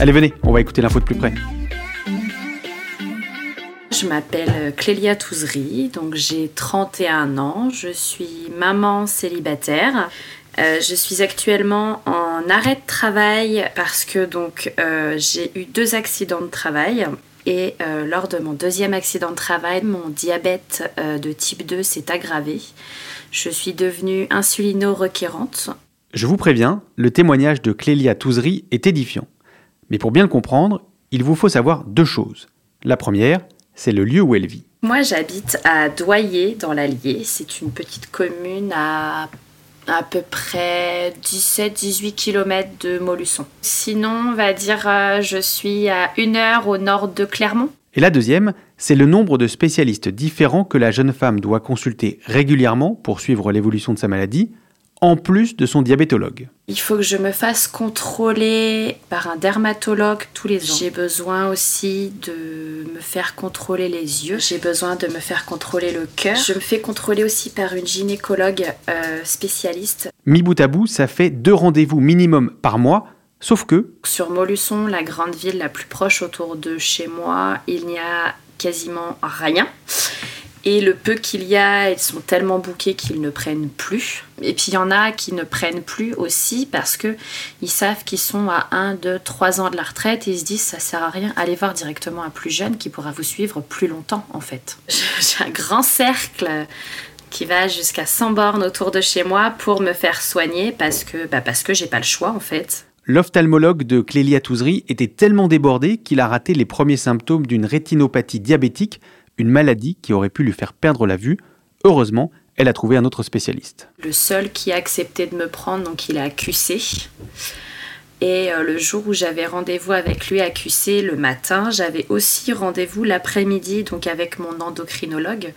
Allez, venez, on va écouter l'info de plus près. Je m'appelle Clélia Touzery, donc j'ai 31 ans, je suis maman célibataire. Euh, je suis actuellement en arrêt de travail parce que donc euh, j'ai eu deux accidents de travail et euh, lors de mon deuxième accident de travail, mon diabète de type 2 s'est aggravé. Je suis devenue insulino-requérante. Je vous préviens, le témoignage de Clélia Touzery est édifiant. Mais pour bien le comprendre, il vous faut savoir deux choses. La première, c'est le lieu où elle vit. Moi, j'habite à Doyer, dans l'Allier. C'est une petite commune à à peu près 17-18 km de Molusson. Sinon, on va dire, euh, je suis à une heure au nord de Clermont. Et la deuxième, c'est le nombre de spécialistes différents que la jeune femme doit consulter régulièrement pour suivre l'évolution de sa maladie, en plus de son diabétologue. Il faut que je me fasse contrôler par un dermatologue tous les ans. J'ai besoin aussi de me faire contrôler les yeux. J'ai besoin de me faire contrôler le cœur. Je me fais contrôler aussi par une gynécologue euh, spécialiste. Mi bout à bout, ça fait deux rendez-vous minimum par mois. Sauf que... Sur Molusson, la grande ville la plus proche autour de chez moi, il n'y a quasiment rien. Et le peu qu'il y a, ils sont tellement bouqués qu'ils ne prennent plus. Et puis il y en a qui ne prennent plus aussi parce que ils savent qu'ils sont à 1, 2, 3 ans de la retraite et ils se disent ça sert à rien, allez voir directement un plus jeune qui pourra vous suivre plus longtemps en fait. J'ai un grand cercle qui va jusqu'à 100 bornes autour de chez moi pour me faire soigner parce que bah parce que j'ai pas le choix en fait. L'ophtalmologue de Clélia Touzery était tellement débordé qu'il a raté les premiers symptômes d'une rétinopathie diabétique une maladie qui aurait pu lui faire perdre la vue. Heureusement, elle a trouvé un autre spécialiste. Le seul qui a accepté de me prendre, donc il a QC. Et euh, le jour où j'avais rendez-vous avec lui à QC le matin, j'avais aussi rendez-vous l'après-midi, donc avec mon endocrinologue.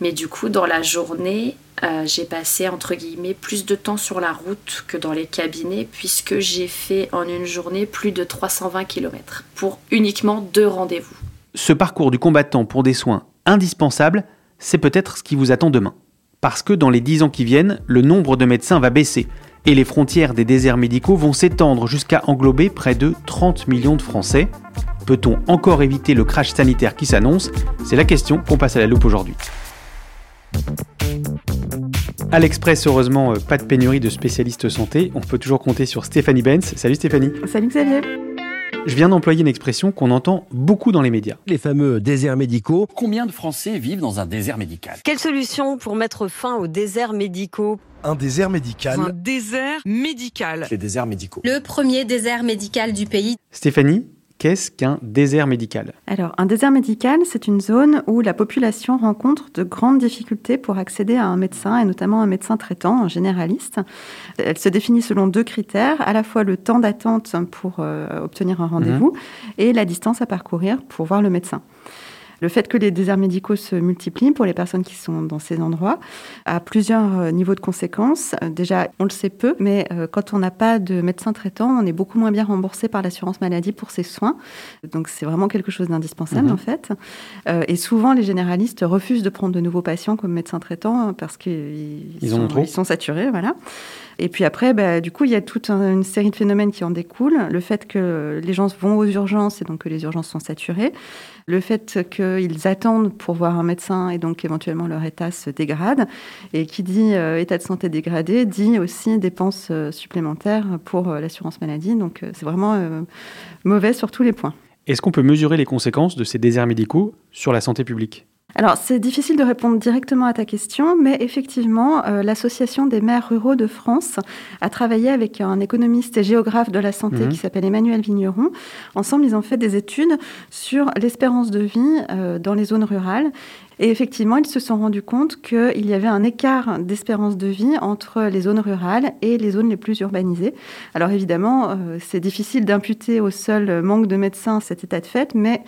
Mais du coup, dans la journée, euh, j'ai passé entre guillemets plus de temps sur la route que dans les cabinets, puisque j'ai fait en une journée plus de 320 km pour uniquement deux rendez-vous ce parcours du combattant pour des soins indispensables, c'est peut-être ce qui vous attend demain. Parce que dans les dix ans qui viennent, le nombre de médecins va baisser et les frontières des déserts médicaux vont s'étendre jusqu'à englober près de 30 millions de Français. Peut-on encore éviter le crash sanitaire qui s'annonce? C'est la question qu'on passe à la loupe aujourd'hui. À l'Express, heureusement, euh, pas de pénurie de spécialistes santé. On peut toujours compter sur Stéphanie Benz. Salut Stéphanie. Salut Xavier. Je viens d'employer une expression qu'on entend beaucoup dans les médias. Les fameux déserts médicaux. Combien de Français vivent dans un désert médical? Quelle solution pour mettre fin aux déserts médicaux? Un désert médical. Un désert médical. Les déserts médicaux. Le premier désert médical du pays. Stéphanie, Qu'est-ce qu'un désert médical? Alors, un désert médical, c'est une zone où la population rencontre de grandes difficultés pour accéder à un médecin, et notamment un médecin traitant, un généraliste. Elle se définit selon deux critères, à la fois le temps d'attente pour euh, obtenir un rendez-vous mhm. et la distance à parcourir pour voir le médecin. Le fait que les déserts médicaux se multiplient pour les personnes qui sont dans ces endroits a plusieurs euh, niveaux de conséquences. Euh, déjà, on le sait peu, mais euh, quand on n'a pas de médecin traitant, on est beaucoup moins bien remboursé par l'assurance maladie pour ses soins. Donc c'est vraiment quelque chose d'indispensable Mhm. en fait. Et souvent, les généralistes refusent de prendre de nouveaux patients comme médecins traitants parce qu'ils Ils sont, ils saturés, voilà. Et puis après, bah, du coup, il y a toute un- une série de phénomènes qui en découlent. Le fait que les gens vont aux urgences et donc que les urgences sont saturées. Le fait qu'ils attendent pour voir un médecin et donc éventuellement leur état se dégrade. Et qui dit euh, état de santé dégradé dit aussi dépenses euh, supplémentaires pour euh, l'assurance maladie. Donc c'est vraiment mauvais sur tous les points. Est-ce qu'on peut mesurer les conséquences de ces déserts médicaux sur la santé publique? Alors, c'est difficile de répondre directement à ta question, mais effectivement, euh, l'Association des maires ruraux de France a travaillé avec un économiste et géographe de la santé Mhm. qui s'appelle Emmanuel Vigneron. Ensemble, ils ont fait des études sur l'espérance de vie euh, dans les zones rurales. Et effectivement, ils se sont rendus compte qu'il y avait un écart d'espérance de vie entre les zones rurales et les zones les plus urbanisées. Alors évidemment, euh, c'est difficile d'imputer au seul manque de médecins cet état de fait, mais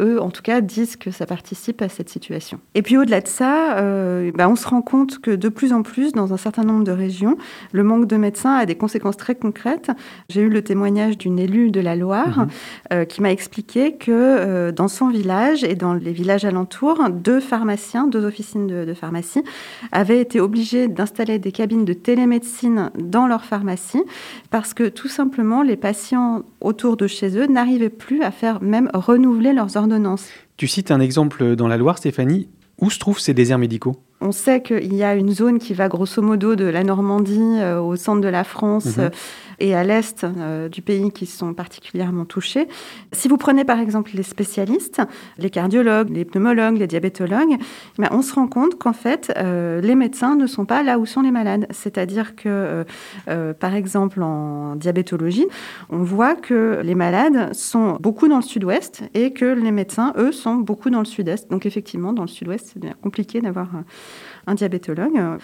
eux, en tout cas, disent que ça participe à cette situation. Et puis au-delà de ça, euh, bah, on se rend compte que de plus en plus, dans un certain nombre de régions, le manque de médecins a des conséquences très concrètes. J'ai eu le témoignage d'une élue de la Loire Mhm. euh, qui m'a expliqué que euh, dans son village et dans les villages alentours, deux pharmaciens, deux officines de, de pharmacie, avaient été obligés d'installer des cabines de télémédecine dans leur pharmacie parce que tout simplement les patients autour de chez eux n'arrivaient plus à faire même renouveler leurs ordonnances. Tu cites un exemple dans la Loire, Stéphanie. Où se trouvent ces déserts médicaux? On sait qu'il y a une zone qui va grosso modo de la Normandie euh, au centre de la France Mhm. Et à l'est euh, du pays qui sont particulièrement touchés. Si vous prenez par exemple les spécialistes, les cardiologues, les pneumologues, les diabétologues, eh ben, on se rend compte qu'en fait, euh, les médecins ne sont pas là où sont les malades. C'est-à-dire que, euh, par exemple, en diabétologie, on voit que les malades sont beaucoup dans le sud-ouest et que les médecins, eux, sont beaucoup dans le sud-est. Donc effectivement, dans le sud-ouest, c'est compliqué d'avoir un diabétologue. Euh,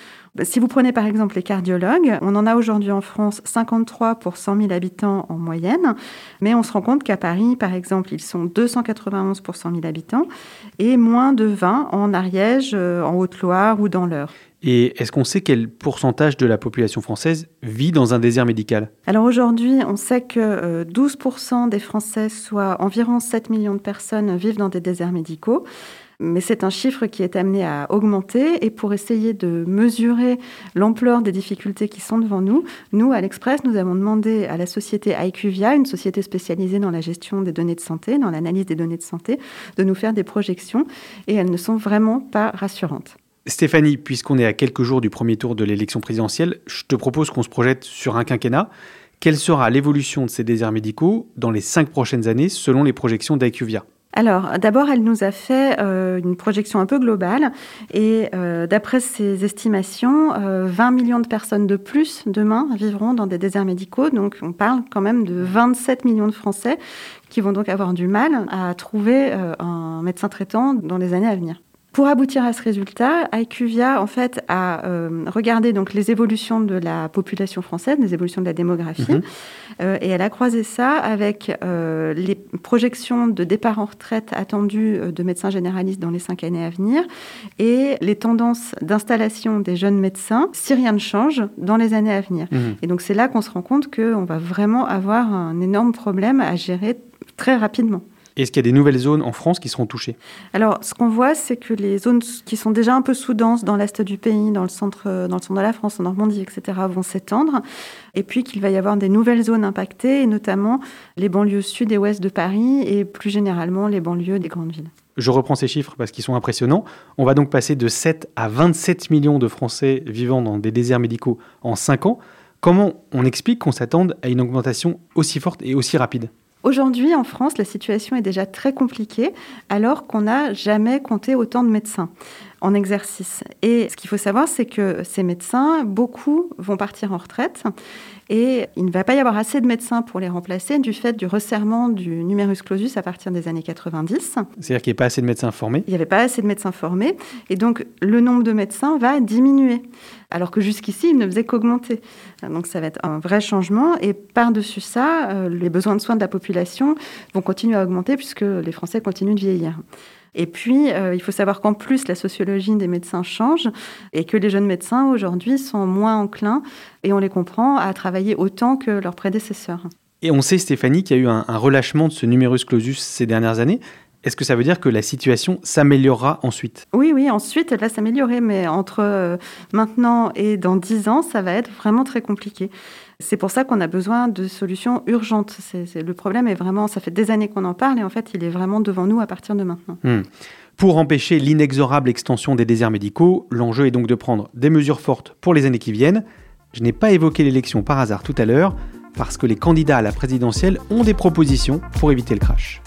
Si vous prenez par exemple les cardiologues, on en a aujourd'hui en France 53 pour 100 000 habitants en moyenne, mais on se rend compte qu'à Paris, par exemple, ils sont 291 pour 100 000 habitants et moins de 20 en Ariège, euh, en Haute-Loire ou dans l'Eure. Et est-ce qu'on sait quel pourcentage de la population française vit dans un désert médical? Alors aujourd'hui, on sait que euh, 12% des Français, soit environ 7 millions de personnes, vivent dans des déserts médicaux. Mais c'est un chiffre qui est amené à augmenter. Et pour essayer de mesurer l'ampleur des difficultés qui sont devant nous, nous, à l'Express, nous avons demandé à la société IQVIA, une société spécialisée dans la gestion des données de santé, dans l'analyse des données de santé, de nous faire des projections. Et elles ne sont vraiment pas rassurantes. Stéphanie, puisqu'on est à quelques jours du premier tour de l'élection présidentielle, je te propose qu'on se projette sur un quinquennat. Quelle sera l'évolution de ces déserts médicaux dans les cinq prochaines années selon les projections d'IQVIA Alors, d'abord, elle nous a fait euh, une projection un peu globale et euh, d'après ses estimations, euh, 20 millions de personnes de plus demain vivront dans des déserts médicaux. Donc, on parle quand même de 27 millions de Français qui vont donc avoir du mal à trouver euh, un médecin traitant dans les années à venir. Pour aboutir à ce résultat, IQVIA en fait a euh, regardé donc les évolutions de la population française, les évolutions de la démographie, Mhm. euh, et elle a croisé ça avec euh, les projections de départ en retraite attendues de médecins généralistes dans les cinq années à venir et les tendances d'installation des jeunes médecins si rien ne change dans les années à venir. Mhm. Et donc c'est là qu'on se rend compte qu'on va vraiment avoir un énorme problème à gérer très rapidement. Est-ce qu'il y a des nouvelles zones en France qui seront touchées? Alors, ce qu'on voit, c'est que les zones qui sont déjà un peu sous-denses dans l'est du pays, dans le centre, euh, dans le centre de la France, en Normandie, etc., vont s'étendre. Et puis qu'il va y avoir des nouvelles zones impactées, et notamment les banlieues sud et ouest de Paris, et plus généralement les banlieues des grandes villes. Je reprends ces chiffres parce qu'ils sont impressionnants. On va donc passer de 7 à 27 millions de Français vivant dans des déserts médicaux en 5 ans. Comment on explique qu'on s'attende à une augmentation aussi forte et aussi rapide? Aujourd'hui, en France, la situation est déjà très compliquée, alors qu'on n'a jamais compté autant de médecins en exercice. Et ce qu'il faut savoir, c'est que ces médecins, beaucoup vont partir en retraite. Et il ne va pas y avoir assez de médecins pour les remplacer du fait du resserrement du numerus clausus à partir des années 90. C'est-à-dire qu'il n'y a pas assez de médecins formés Il n'y avait pas assez de médecins formés. Et donc, le nombre de médecins va diminuer. Alors que jusqu'ici, il ne faisait qu'augmenter. Donc, ça va être un vrai changement. Et par-dessus ça, euh, les besoins de soins de la population vont continuer à augmenter puisque les Français continuent de vieillir. Et puis, euh, il faut savoir qu'en plus, la sociologie des médecins change et que les jeunes médecins aujourd'hui sont moins enclins, et on les comprend, à travailler autant que leurs prédécesseurs. Et on sait, Stéphanie, qu'il y a eu un, un relâchement de ce numerus clausus ces dernières années. Est-ce que ça veut dire que la situation s'améliorera ensuite? Oui, oui, ensuite, elle va s'améliorer, mais entre euh, maintenant et dans 10 ans, ça va être vraiment très compliqué. C'est pour ça qu'on a besoin de solutions urgentes. C'est- le problème est vraiment, ça fait des années qu'on en parle, et en fait, il est vraiment devant nous à partir de maintenant. Hmm. Pour empêcher l'inexorable extension des déserts médicaux, l'enjeu est donc de prendre des mesures fortes pour les années qui viennent. Je n'ai pas évoqué l'élection par hasard tout à l'heure, parce que les candidats à la présidentielle ont des propositions pour éviter le crash.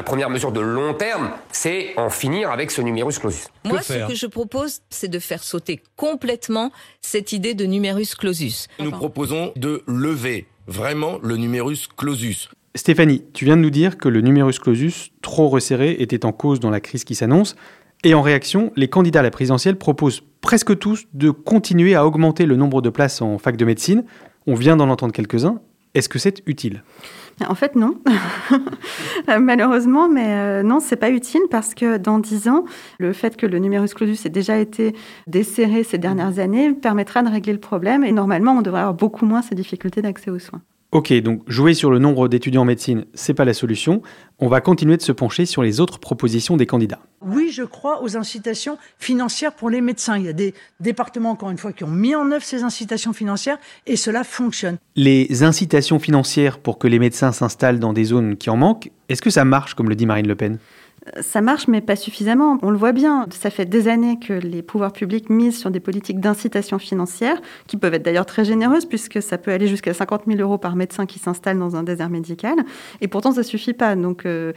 La première mesure de long terme, c'est en finir avec ce numerus clausus. Moi, ce que je propose, c'est de faire sauter complètement cette idée de numerus clausus. Nous proposons de lever vraiment le numerus clausus. Stéphanie, tu viens de nous dire que le numerus clausus, trop resserré, était en cause dans la crise qui s'annonce. Et en réaction, les candidats à la présidentielle proposent presque tous de continuer à augmenter le nombre de places en fac de médecine. On vient d'en entendre quelques-uns. Est-ce que c'est utile? En fait, non. Malheureusement, mais euh, non, c'est pas utile parce que dans 10 ans, le fait que le numerus clausus ait déjà été desserré ces dernières années permettra de régler le problème et normalement, on devrait avoir beaucoup moins ces difficultés d'accès aux soins. Ok, donc jouer sur le nombre d'étudiants en médecine, c'est pas la solution. On va continuer de se pencher sur les autres propositions des candidats. Oui, je crois aux incitations financières pour les médecins. Il y a des départements, encore une fois, qui ont mis en œuvre ces incitations financières et cela fonctionne. Les incitations financières pour que les médecins s'installent dans des zones qui en manquent, est-ce que ça marche comme le dit Marine Le Pen? Ça marche, mais pas suffisamment. On le voit bien. Ça fait des années que les pouvoirs publics misent sur des politiques d'incitation financière, qui peuvent être d'ailleurs très généreuses, puisque ça peut aller jusqu'à 50 000 euros par médecin qui s'installe dans un désert médical. Et pourtant, ça suffit pas. Donc, euh,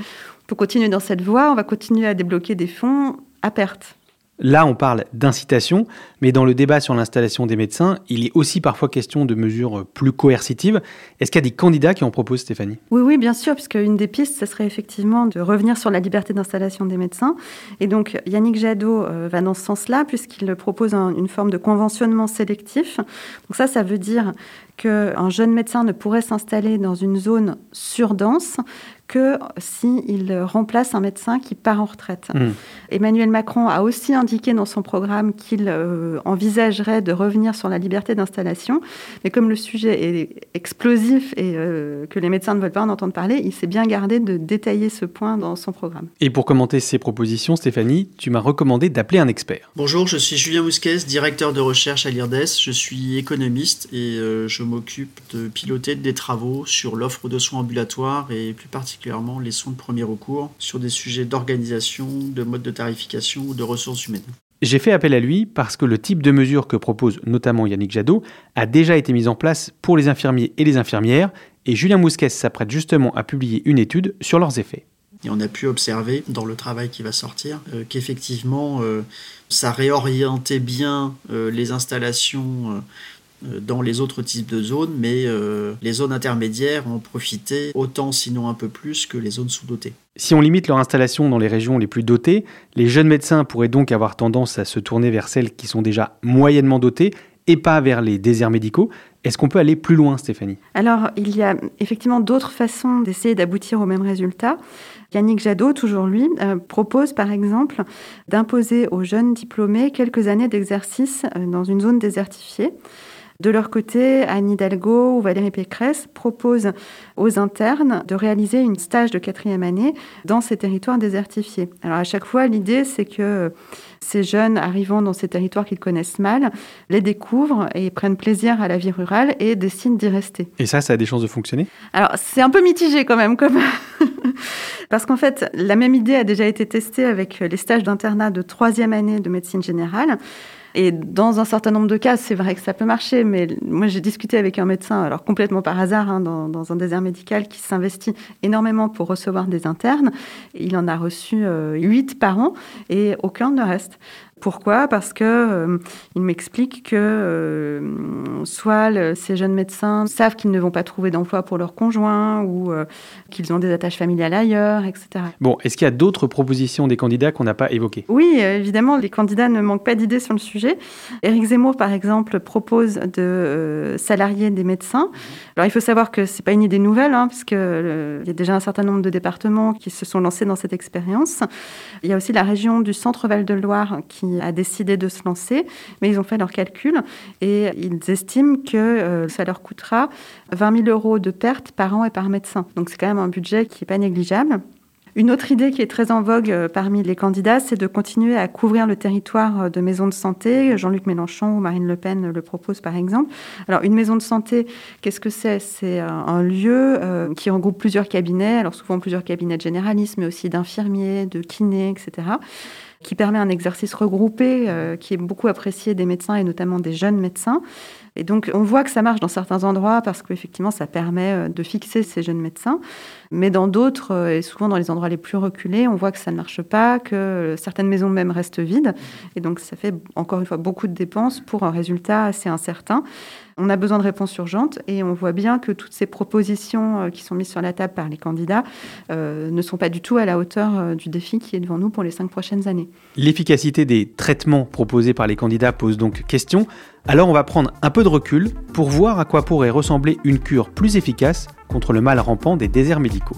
on continuer dans cette voie. On va continuer à débloquer des fonds à perte. Là, on parle d'incitation, mais dans le débat sur l'installation des médecins, il est aussi parfois question de mesures plus coercitives. Est-ce qu'il y a des candidats qui en proposent, Stéphanie? Oui, oui, bien sûr, puisque une des pistes, ce serait effectivement de revenir sur la liberté d'installation des médecins. Et donc, Yannick Jadot euh, va dans ce sens-là, puisqu'il propose un- une forme de conventionnement sélectif. Donc ça, ça veut dire qu'un jeune médecin ne pourrait s'installer dans une zone surdense que s'il remplace un médecin qui part en retraite. Mmh. Emmanuel Macron a aussi indiqué dans son programme qu'il euh, envisagerait de revenir sur la liberté d'installation. Mais comme le sujet est explosif et euh, que les médecins ne veulent pas en entendre parler, il s'est bien gardé de détailler ce point dans son programme. Et pour commenter ces propositions, Stéphanie, tu m'as recommandé d'appeler un expert. Bonjour, je suis Julien Mousquez, directeur de recherche à l'IRDES. Je suis économiste et euh, je m'occupe de piloter des travaux sur l'offre de soins ambulatoires et plus particulièrement les soins de premier recours sur des sujets d'organisation, de mode de tarification ou de ressources humaines. J'ai fait appel à lui parce que le type de mesure que propose notamment Yannick Jadot a déjà été mis en place pour les infirmiers et les infirmières, et Julien Mousquet s'apprête justement à publier une étude sur leurs effets. Et on a pu observer dans le travail qui va sortir euh, qu'effectivement euh, ça réorientait bien euh, les installations dans les autres types de zones, mais euh, les zones intermédiaires en profitaient autant, sinon un peu plus, que les zones sous-dotées. Si on limite leur installation dans les régions les plus dotées, les jeunes médecins pourraient donc avoir tendance à se tourner vers celles qui sont déjà moyennement dotées et pas vers les déserts médicaux. Est-ce qu'on peut aller plus loin, Stéphanie? Alors, il y a effectivement d'autres façons d'essayer d'aboutir au même résultat. Yannick Jadot, toujours lui, euh, propose par exemple d'imposer aux jeunes diplômés quelques années d'exercice euh, dans une zone désertifiée. De leur côté, Anne Hidalgo ou Valérie Pécresse proposent aux internes de réaliser une stage de quatrième année dans ces territoires désertifiés. Alors à chaque fois, l'idée, c'est que ces jeunes arrivant dans ces territoires qu'ils connaissent mal les découvrent et prennent plaisir à la vie rurale et décident d'y rester. Et ça, ça a des chances de fonctionner? Alors c'est un peu mitigé quand même, comme... parce qu'en fait, la même idée a déjà été testée avec les stages d'internat de troisième année de médecine générale. Et dans un certain nombre de cas, c'est vrai que ça peut marcher, mais moi j'ai discuté avec un médecin, alors complètement par hasard, hein, dans, un désert médical qui s'investit énormément pour recevoir des internes. Il en a reçu euh, 8 par an et aucun ne reste. Pourquoi? Parce que euh, il m'explique que euh, soit ces jeunes médecins savent qu'ils ne vont pas trouver d'emploi pour leur conjoint ou euh, qu'ils ont des attaches familiales ailleurs, etc. Bon, est-ce qu'il y a d'autres propositions des candidats qu'on n'a pas évoquées? Oui, évidemment, les candidats ne manquent pas d'idées sur le sujet. Éric Zemmour, par exemple, propose de salarier des médecins. Alors, il faut savoir que c'est pas une idée nouvelle, hein, puisque il y a déjà un certain nombre de départements qui se sont lancés dans cette expérience. Il y a aussi la région du Centre-Val de Loire qui a décidé de se lancer, mais ils ont fait leurs calculs et ils estiment que euh, ça leur coûtera 20 000 euros de pertes par an et par médecin. Donc c'est quand même un budget qui n'est pas négligeable. Une autre idée qui est très en vogue euh, parmi les candidats, c'est de continuer à couvrir le territoire euh, de maisons de santé. Jean-Luc Mélenchon ou Marine Le Pen le proposent par exemple. Alors une maison de santé, qu'est-ce que c'est? C'est un lieu qui regroupe plusieurs cabinets, alors souvent plusieurs cabinets de généralistes, mais aussi d'infirmiers, de kinés, etc qui permet un exercice regroupé euh, qui est beaucoup apprécié des médecins et notamment des jeunes médecins. Et donc, on voit que ça marche dans certains endroits parce qu'effectivement, ça permet euh, de fixer ces jeunes médecins. Mais dans d'autres, euh, et souvent dans les endroits les plus reculés, on voit que ça ne marche pas, que certaines maisons même restent vides. Et donc, ça fait encore une fois beaucoup de dépenses pour un résultat assez incertain. On a besoin de réponses urgentes et on voit bien que toutes ces propositions euh, qui sont mises sur la table par les candidats euh, ne sont pas du tout à la hauteur euh, du défi qui est devant nous pour les cinq prochaines années. L'efficacité des traitements proposés par les candidats pose donc question. Alors on va prendre un peu de recul pour voir à quoi pourrait ressembler une cure plus efficace contre le mal rampant des déserts médicaux.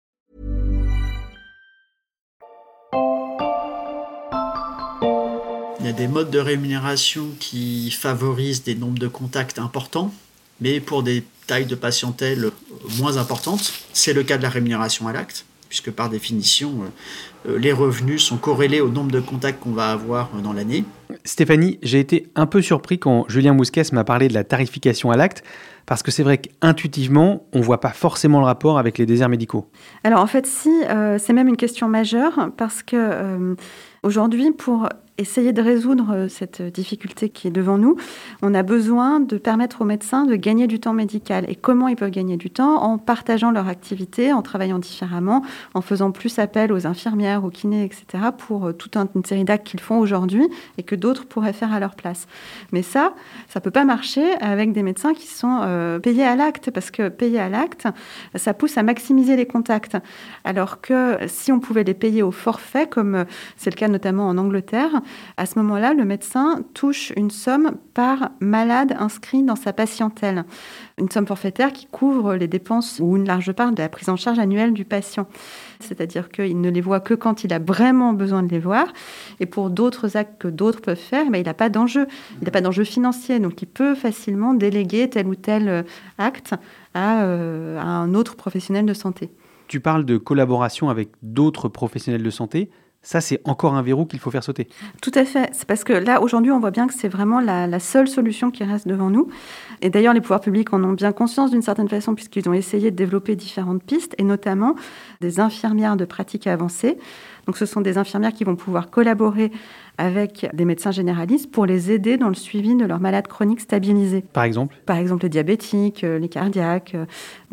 a des modes de rémunération qui favorisent des nombres de contacts importants, mais pour des tailles de patientèle moins importantes. C'est le cas de la rémunération à l'acte, puisque par définition, euh, les revenus sont corrélés au nombre de contacts qu'on va avoir dans l'année. Stéphanie, j'ai été un peu surpris quand Julien Mousquès m'a parlé de la tarification à l'acte, parce que c'est vrai qu'intuitivement, on ne voit pas forcément le rapport avec les déserts médicaux. Alors en fait, si, euh, c'est même une question majeure, parce que euh, aujourd'hui, pour essayer de résoudre euh, cette difficulté qui est devant nous, on a besoin de permettre aux médecins de gagner du temps médical. Et comment ils peuvent gagner du temps? En partageant leur activité, en travaillant différemment, en faisant plus appel aux infirmières, aux kinés, etc., pour euh, toute une série d'actes qu'ils font aujourd'hui et que d'autres pourraient faire à leur place. Mais ça, ça peut pas marcher avec des médecins qui sont euh, payés à l'acte, parce que payer à l'acte, ça pousse à maximiser les contacts. Alors que si on pouvait les payer au forfait, comme c'est le cas notamment en Angleterre, à ce moment-là, le médecin touche une somme par malade inscrit dans sa patientèle. Une somme forfaitaire qui couvre les dépenses ou une large part de la prise en charge annuelle du patient. C'est-à-dire qu'il ne les voit que quand il a vraiment besoin de les voir. Et pour d'autres actes que d'autres peuvent faire, mais il n'a pas d'enjeu. Il n'a pas d'enjeu financier. Donc il peut facilement déléguer tel ou tel euh, acte euh, à un autre professionnel de santé. Tu parles de collaboration avec d'autres professionnels de santé. Ça, c'est encore un verrou qu'il faut faire sauter. Tout à fait. C'est parce que là, aujourd'hui, on voit bien que c'est vraiment la, seule solution qui reste devant nous. Et d'ailleurs, les pouvoirs publics en ont bien conscience d'une certaine façon, puisqu'ils ont essayé de développer différentes pistes, et notamment des infirmières de pratique avancée. Donc, ce sont des infirmières qui vont pouvoir collaborer avec des médecins généralistes pour les aider dans le suivi de leurs malades chroniques stabilisés. Par exemple? Par exemple les diabétiques, euh, les cardiaques. Euh,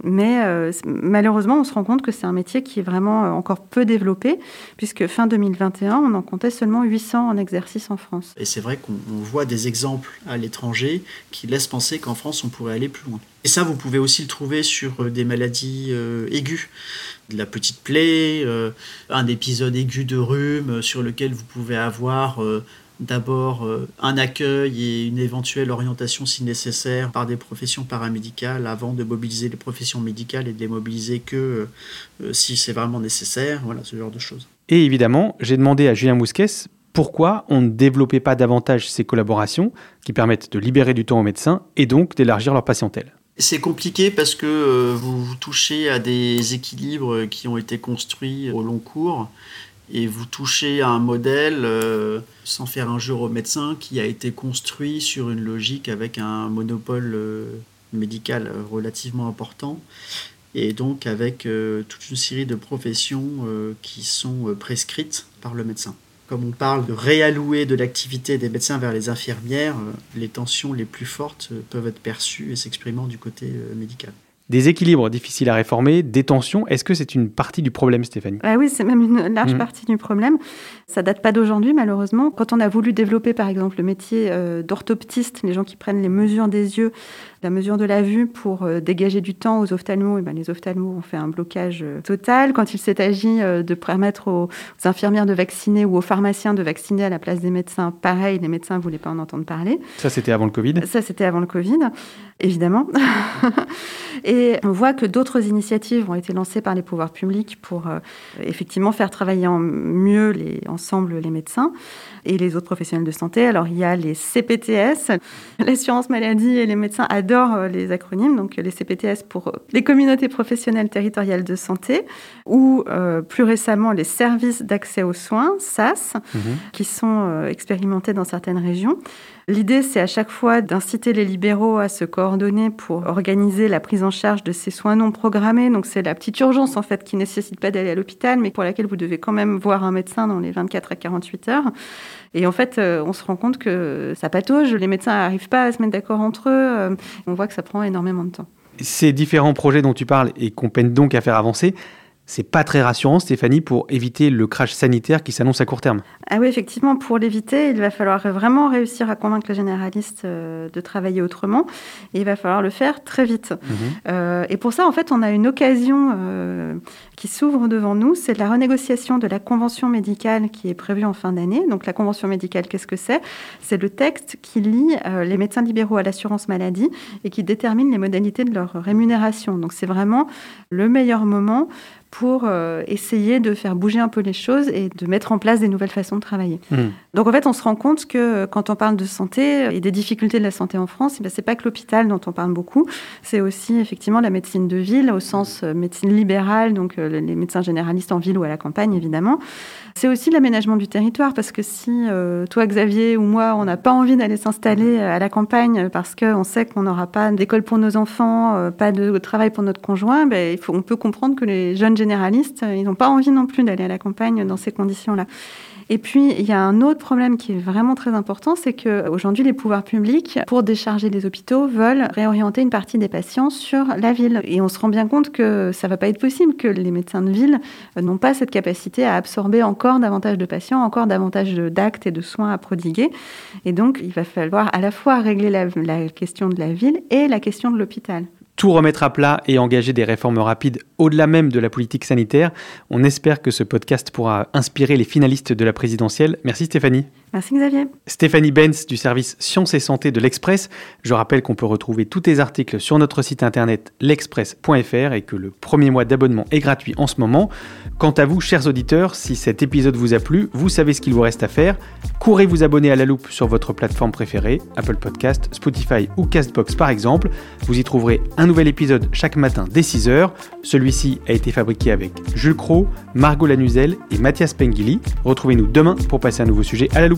mais euh, malheureusement, on se rend compte que c'est un métier qui est vraiment encore peu développé, puisque fin 2021, on en comptait seulement 800 en exercice en France. Et c'est vrai qu'on voit des exemples à l'étranger qui laissent penser qu'en France, on pourrait aller plus loin. Et ça, vous pouvez aussi le trouver sur des maladies aiguës de la petite plaie, un épisode aigu de rhume sur lequel vous pouvez avoir euh, d'abord euh, un accueil et une éventuelle orientation si nécessaire par des professions paramédicales avant de mobiliser les professions médicales et de les mobiliser que euh, si c'est vraiment nécessaire, voilà ce genre de choses. Et évidemment, j'ai demandé à Julien Mousquès pourquoi on ne développait pas davantage ces collaborations qui permettent de libérer du temps aux médecins et donc d'élargir leur patientèle. C'est compliqué parce que euh, vous touchez à des équilibres qui ont été construits au long cours et vous touchez à un modèle, euh, sans faire un jeu au médecin, qui a été construit sur une logique avec un monopole euh, médical relativement important et donc avec toute une série de professions qui sont prescrites par le médecin. Comme on parle de réallouer de l'activité des médecins vers les infirmières, euh, les tensions les plus fortes euh, peuvent être perçues et s'exprimant du côté euh, médical. Des équilibres difficiles à réformer, des tensions, est-ce que c'est une partie du problème, Stéphanie? Ah Oui, c'est même une large Mhm. partie du problème. Ça date pas d'aujourd'hui, malheureusement. Quand on a voulu développer, par exemple, le métier d'orthoptiste, les gens qui prennent les mesures des yeux, la mesure de la vue pour euh, dégager du temps aux ophtalmos, et ben, les ophtalmos ont fait un blocage euh, total. Quand il s'est agi euh, de permettre aux, aux infirmières de vacciner ou aux pharmaciens de vacciner à la place des médecins, pareil, les médecins ne voulaient pas en entendre parler. Ça, c'était avant le Covid? Ça, c'était avant le Covid, évidemment. Et on voit que d'autres initiatives ont été lancées par les pouvoirs publics pour euh, effectivement faire travailler en mieux les, ensemble les médecins et les autres professionnels de santé. Alors, il y a les CPTS. L'assurance maladie et les médecins adorent euh, les acronymes. Donc, les CPTS pour les communautés professionnelles territoriales de santé ou euh, plus récemment les services d'accès aux soins, SAS, qui sont euh, expérimentés dans certaines régions. L'idée, c'est à chaque fois d'inciter les libéraux à se coordonner pour organiser la prise en charge de ces soins non programmés. Donc, c'est la petite urgence, en fait, qui ne nécessite pas d'aller à l'hôpital, mais pour laquelle vous devez quand même voir un médecin dans les 24 à 48 heures. Et en fait, euh, on se rend compte que ça patauge, les médecins n'arrivent pas à se mettre d'accord entre eux. euh, on voit que ça prend énormément de temps. Ces différents projets dont tu parles et qu'on peine donc à faire avancer, c'est pas très rassurant, Stéphanie, pour éviter le crash sanitaire qui s'annonce à court terme. Ah oui, effectivement, pour l'éviter, il va falloir vraiment réussir à convaincre les généralistes euh, de travailler autrement. Et il va falloir le faire très vite. Euh, et pour ça, en fait, on a une occasion euh, qui s'ouvre devant nous. C'est la renégociation de la convention médicale qui est prévue en fin d'année. Donc, la convention médicale, qu'est-ce que c'est? C'est le texte qui lie euh, les médecins libéraux à l'assurance maladie et qui détermine les modalités de leur rémunération. Donc, c'est vraiment le meilleur moment pour euh, essayer de faire bouger un peu les choses et de mettre en place des nouvelles façons de travailler. Donc en fait, on se rend compte que euh, quand on parle de santé et des difficultés de la santé en France, eh c'est pas que l'hôpital dont on parle beaucoup, c'est aussi effectivement la médecine de ville au sens euh, médecine libérale, donc euh, les médecins généralistes en ville ou à la campagne évidemment. C'est aussi l'aménagement du territoire parce que si euh, toi Xavier ou moi on n'a pas envie d'aller s'installer euh, à la campagne parce qu'on sait qu'on n'aura pas d'école pour nos enfants, euh, pas de travail pour notre conjoint, ben, il faut, on peut comprendre que les jeunes généralistes, euh, ils n'ont pas envie non plus d'aller à la campagne dans ces conditions-là. Et puis, il y a un autre problème qui est vraiment très important, c'est que aujourd'hui, les pouvoirs publics, pour décharger les hôpitaux, veulent réorienter une partie des patients sur la ville. Et on se rend bien compte que ça va pas être possible, que les médecins de ville euh, n'ont pas cette capacité à absorber encore davantage de patients, encore davantage d'actes et de soins à prodiguer. Et donc, il va falloir à la fois régler la, la question de la ville et la question de l'hôpital. Tout remettre à plat et engager des réformes rapides au-delà même de la politique sanitaire. On espère que ce podcast pourra inspirer les finalistes de la présidentielle. Merci Stéphanie. Merci Xavier. Stéphanie Benz du service Sciences et Santé de l'Express. Je rappelle qu'on peut retrouver tous tes articles sur notre site internet l'express.fr et que le premier mois d'abonnement est gratuit en ce moment. Quant à vous, chers auditeurs, si cet épisode vous a plu, vous savez ce qu'il vous reste à faire. Courez vous abonner à la loupe sur votre plateforme préférée, Apple Podcast, Spotify ou Castbox par exemple. Vous y trouverez un nouvel épisode chaque matin dès 6h. Celui-ci a été fabriqué avec Jules Cro, Margot Lanuzel et Mathias Pengili. Retrouvez-nous demain pour passer un nouveau sujet à la loupe.